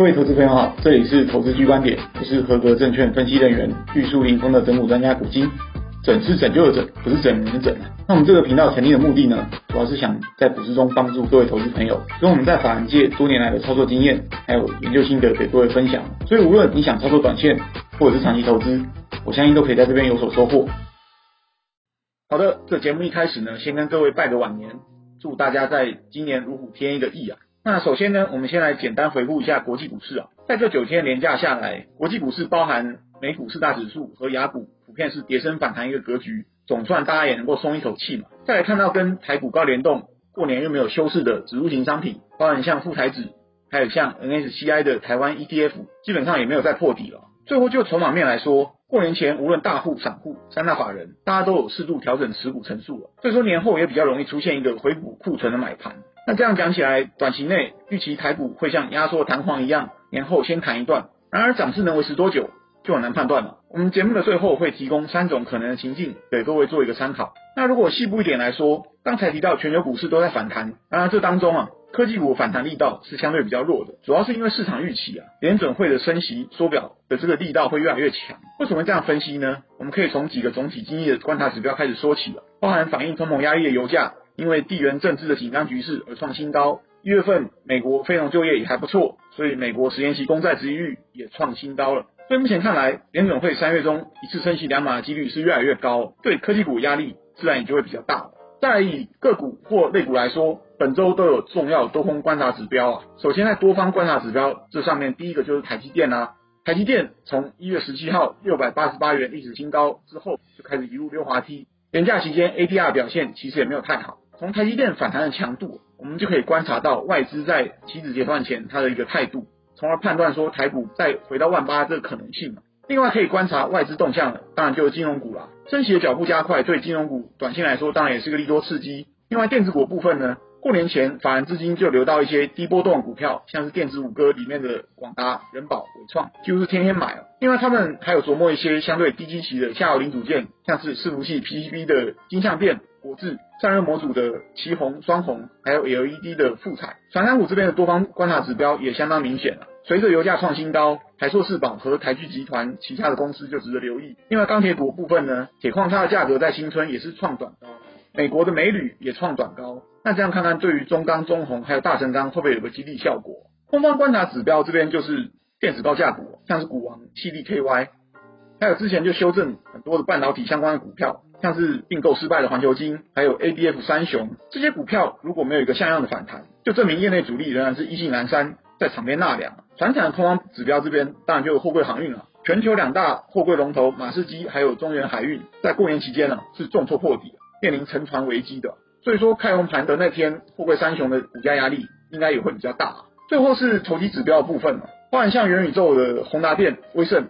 各位投资朋友好，这里是投资 G 观点，我是合格证券分析人员玉树临风的整股专家古今。整是拯救的拯，不是整人的整。那我们这个频道成立的目的呢，主要是想在股市中帮助各位投资朋友，用我们在法人界多年来的操作经验，还有研究心得给各位分享。所以无论你想操作短线，或者是长期投资，我相信都可以在这边有所收获。好的，这节目一开始呢，先跟各位拜个晚年，祝大家在今年如虎添翼的翼啊。那首先呢，我们先来简单回顾一下国际股市啊，在这九天连假下来，国际股市包含美股四大指数和亚股，普遍是跌升反弹一个格局，总算大家也能够松一口气嘛。再来看到跟台股高联动，过年又没有休市的指数型商品，包含像富台指，还有像 N S C I 的台湾 ETF，基本上也没有再破底了。最后就筹码面来说，过年前无论大户、散户、三大法人，大家都有适度调整持股成数了，所以说年后也比较容易出现一个回补库存的买盘。那这样讲起来，短期内预期台股会像压缩弹簧一样，年后先弹一段。然而涨势能维持多久，就很难判断了。我们节目的最后会提供三种可能的情境，给各位做一个参考。那如果细部一点来说，刚才提到全球股市都在反弹，当然这当中啊，科技股反弹力道是相对比较弱的，主要是因为市场预期啊，联准会的升息缩表的这个力道会越来越强。为什么这样分析呢？我们可以从几个总体经济的观察指标开始说起了，包含反映通膨压力的油价。因为地缘政治的紧张局势而创新高。一月份美国非农就业也还不错，所以美国十年期公债殖利率也创新高了。所以目前看来，联准会三月中一次升息两码的几率是越来越高，对科技股压力自然也就会比较大。再以个股或类股来说，本周都有重要多空观察指标啊。首先在多方观察指标这上面，第一个就是台积电、啊。台积电从一月十七号六百八十八元历史新高之后，就开始一路溜滑梯。连假期间 ADR 表现其实也没有太好。从台积电反弹的强度，我们就可以观察到外资在期指结算前它的一个态度，从而判断说台股再回到万八这个可能性。另外可以观察外资动向的，当然就是金融股啦。升息的脚步加快，对金融股短线来说当然也是个利多刺激。另外电子股部分呢，过年前法人资金就流到一些低波动的股票，像是电子五哥里面的广达、人保、伟创，几乎是天天买。另外他们还有琢磨一些相对低基期的下游零组件，像是伺服器 PCB 的金相电。国智散热模组的奇鋐、双鸿，还有 LED 的富彩，传产股这边的多方观察指标也相当明显了。随着油价创新高，台硕四宝和台聚集团旗下的公司就值得留意。另外钢铁股部分呢，铁矿它的价格在新春也是创短高，美国的美铝也创短高。那这样看看，对于中钢、中红还有大成钢会不会有个激励效果？空方观察指标这边就是电子高价股，像是股王、T D K Y，还有之前就修正很多的半导体相关的股票。像是并购失败的环球晶，还有 ABF 三雄这些股票，如果没有一个像样的反弹，就证明业内主力仍然是意兴阑珊，在场边纳凉。传产的空方指标这边，当然就有货柜航运了。全球两大货柜龙头马士基还有中远海运，在过年期间呢是重挫破底，面临沉船危机的。所以说开红盘的那天，富贵三雄的股价压力应该也会比较大。最后是投机指标的部分，包含像元宇宙的宏达电、威盛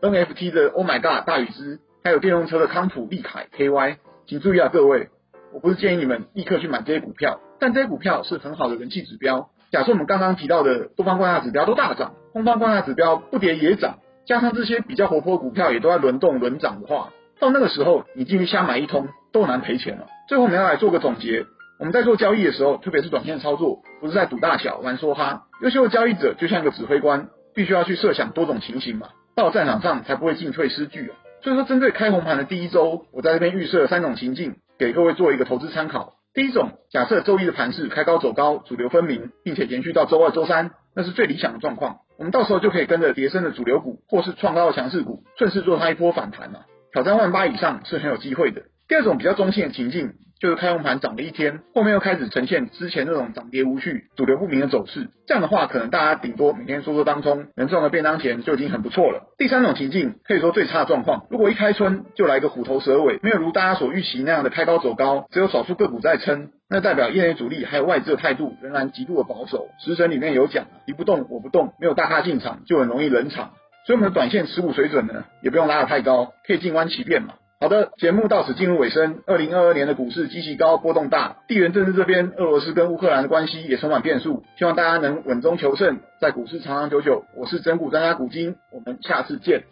，NFT 的 Oh My God 大宇资。还有电动车的康普、利凯、KY，请注意啊，各位，我不是建议你们立刻去买这些股票，但这些股票是很好的人气指标。假设我们刚刚提到的多方观察指标都大涨，空方观察指标不跌也涨，加上这些比较活泼的股票也都在轮动轮涨的话，到那个时候你进去瞎买一通都难赔钱了。最后我们要来做个总结，我们在做交易的时候，特别是短线操作，不是在赌大小、玩梭哈。优秀的交易者就像一个指挥官，必须要去设想多种情形嘛，到战场上才不会进退失据啊。所以说，针对开红盘的第一周，我在这边预设三种情境，给各位做一个投资参考。第一种，假设周一的盘势开高走高，主流分明，并且延续到周二、周三，那是最理想的状况。我们到时候就可以跟着跌深的主流股，或是创高的强势股，顺势做它一波反弹嘛，挑战万八以上是很有机会的。第二种比较中性的情境。就是开红盘涨了一天，后面又开始呈现之前那种涨跌无序、主流不明的走势。这样的话，可能大家顶多每天说说当中，能赚个便当钱就已经很不错了。第三种情境，可以说最差的状况，如果一开春就来个虎头蛇尾，没有如大家所预期那样的开高走高，只有少数个股在撑，那代表业内主力还有外资的态度仍然极度的保守。食神里面有讲，敌不动我不动，没有大咖进场就很容易冷场。所以我们的短线持股水准呢，也不用拉得太高，可以静观其变嘛。好的，节目到此进入尾声。二零二二年的股市极其高，波动大，地缘政治这边，俄罗斯跟乌克兰的关系也充满变数。希望大家能稳中求胜，在股市长长久久。我是整股专家古今，我们下次见。